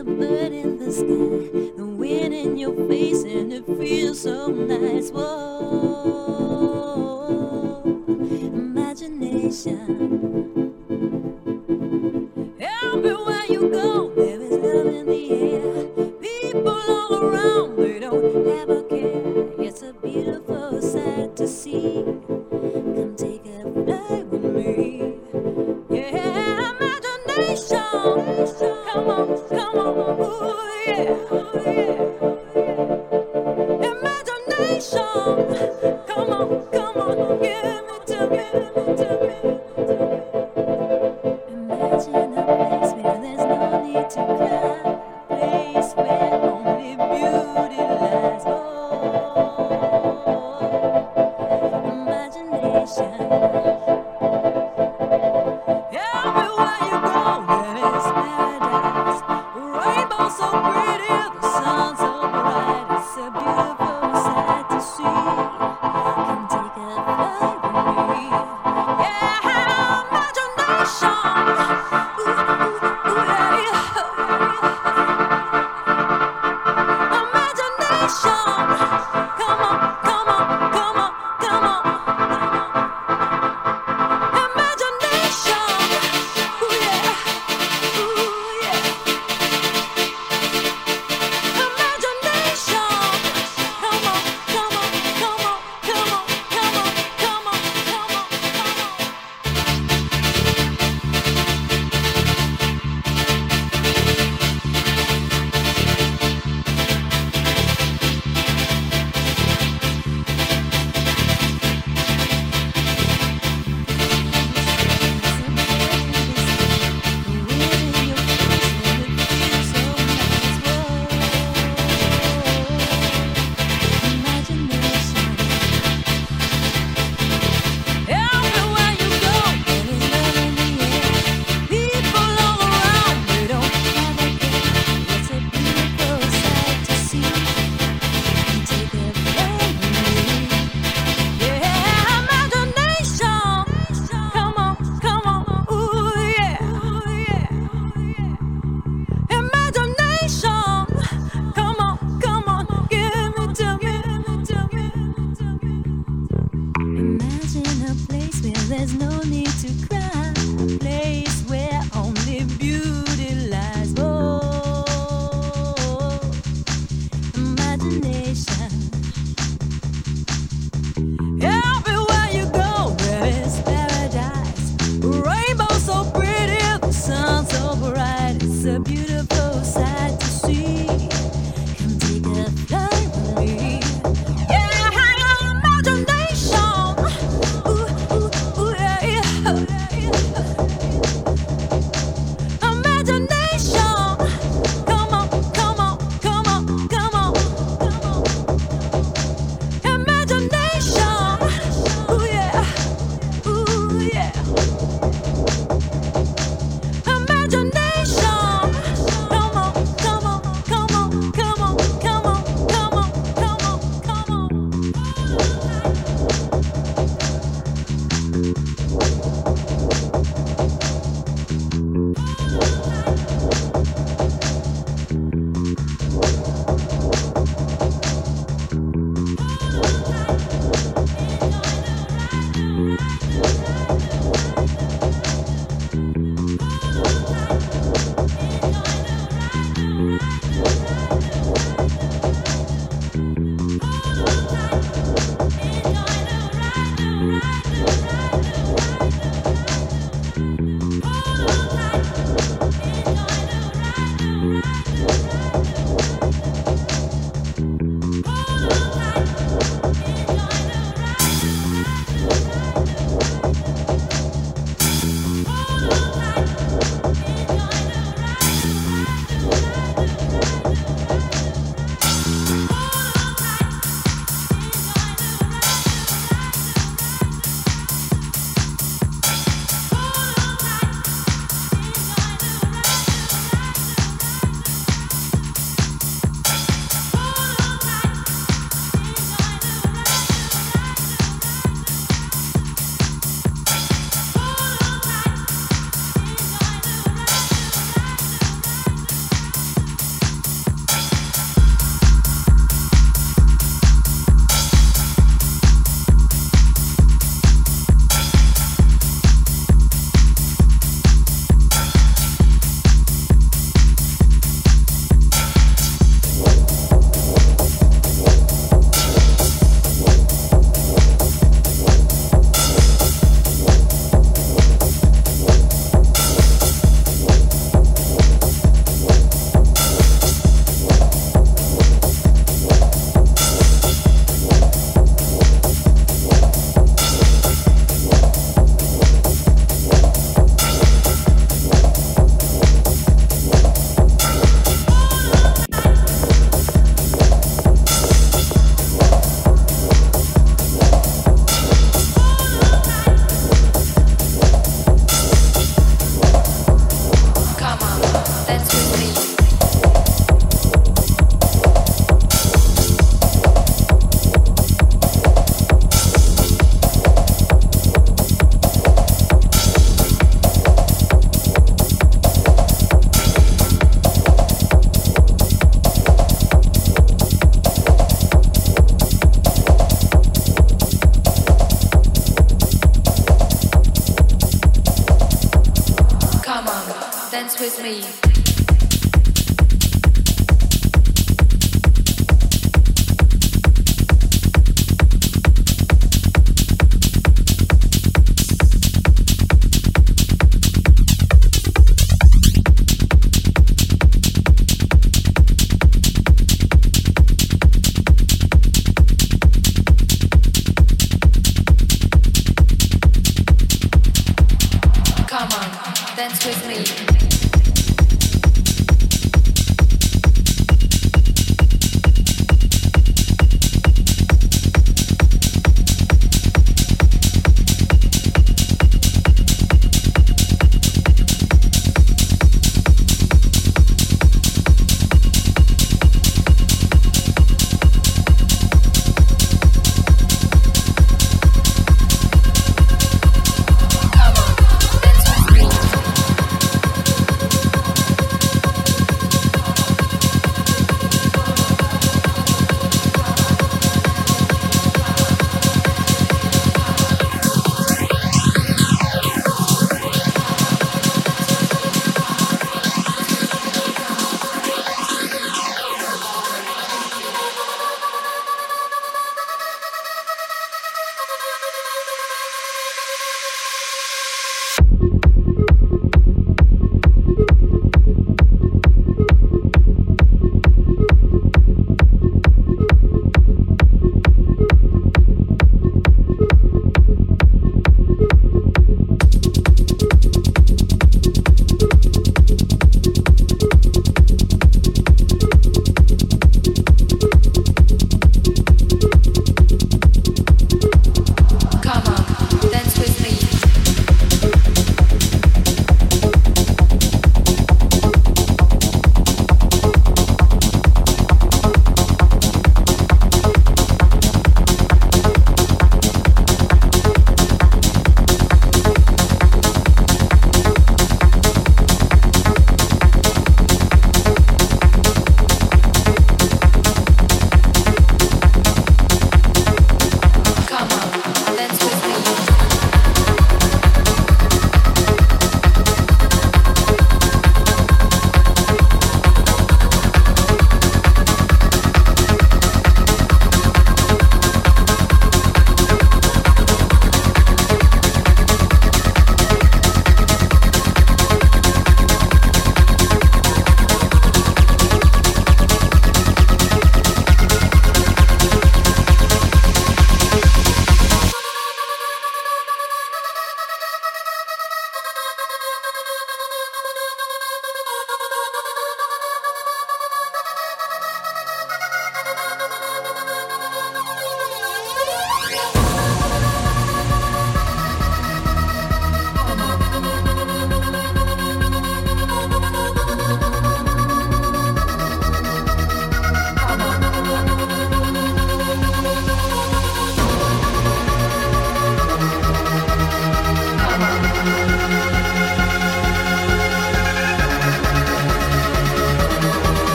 The bird in the sky, the wind in your face, and it feels so nice. Whoa, imagination.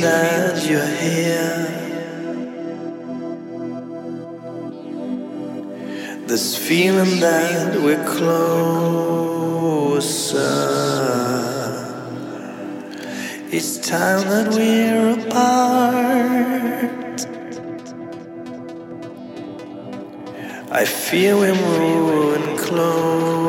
That you're here. This feeling that we're closer. It's time that we're apart. I feel we're moving closer.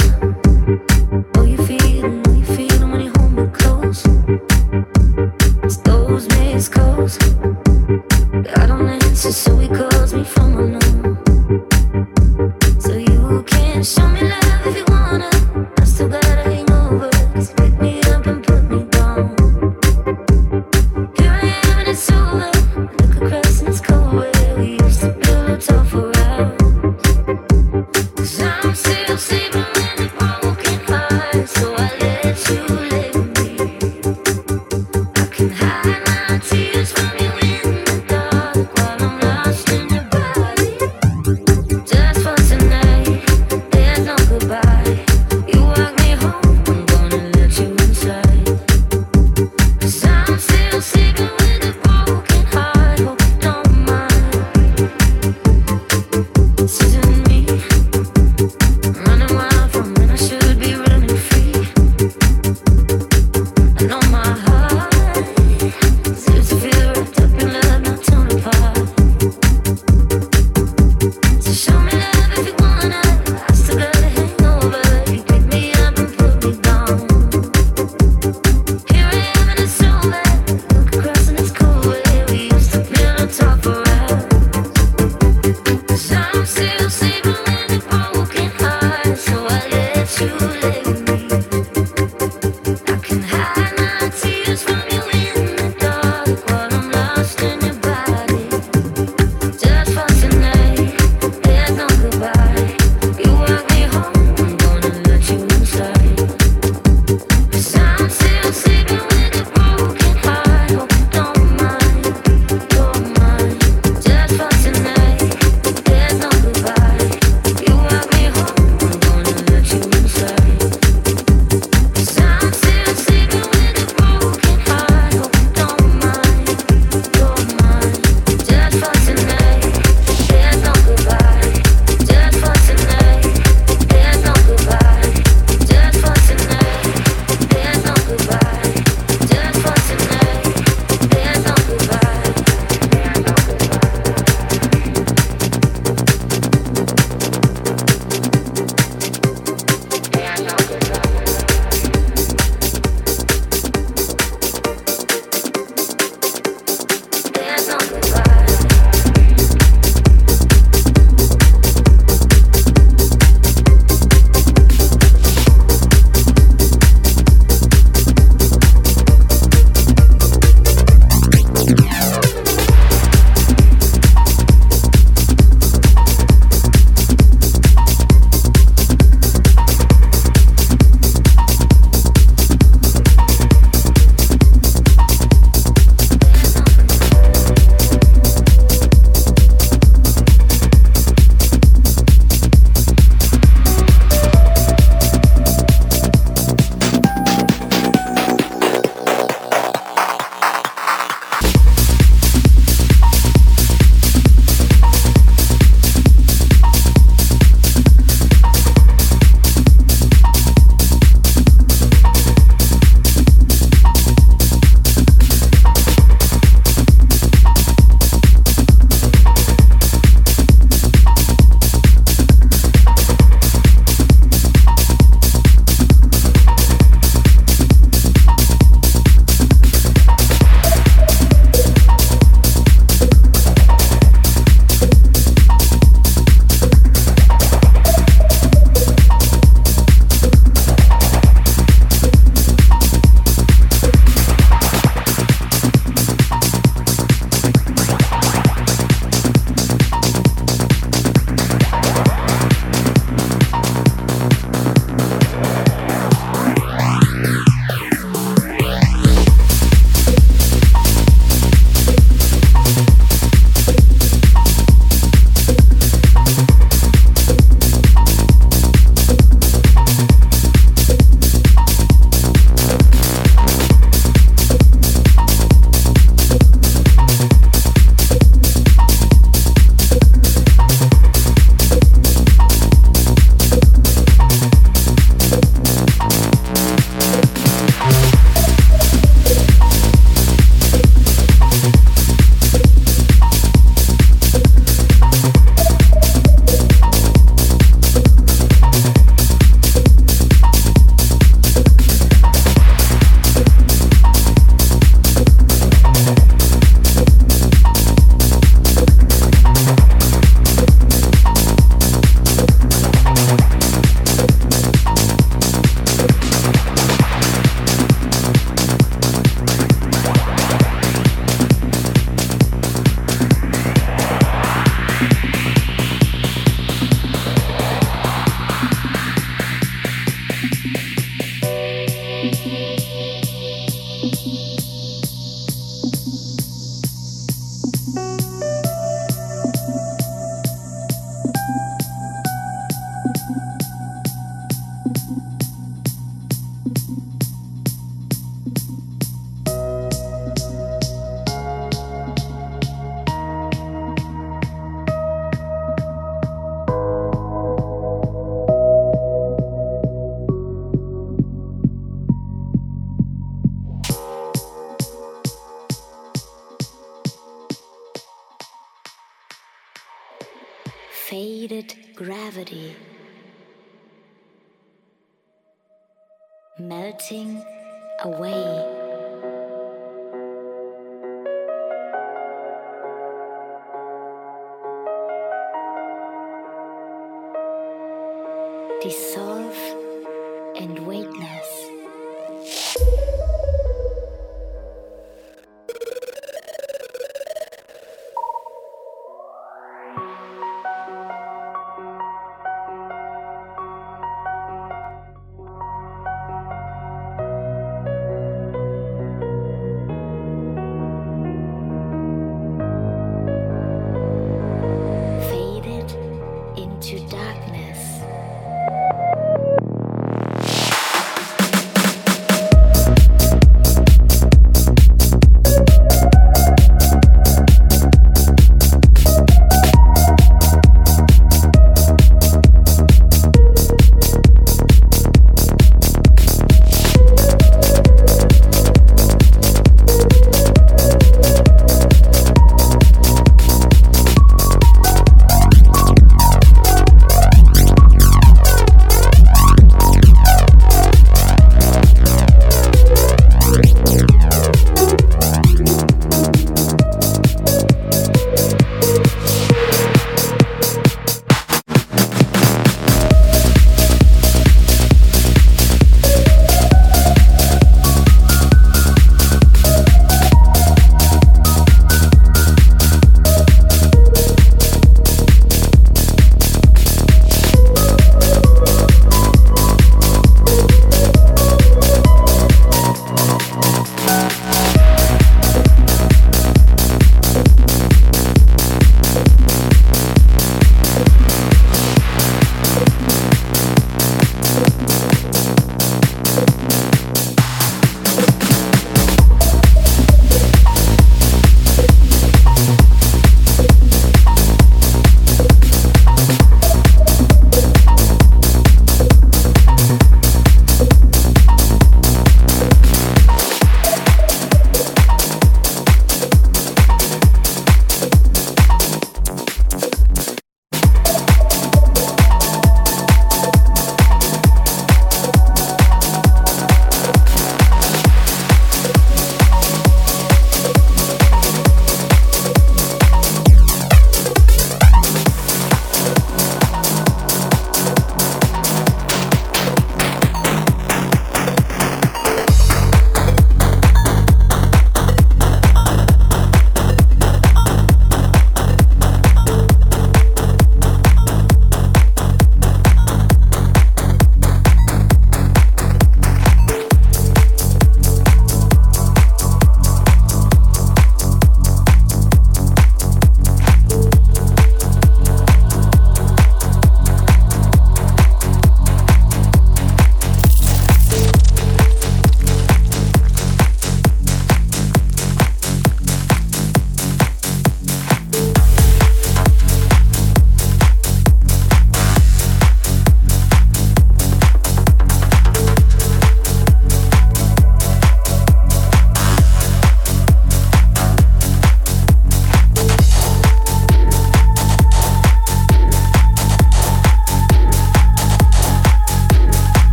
Goodbye. Melting away.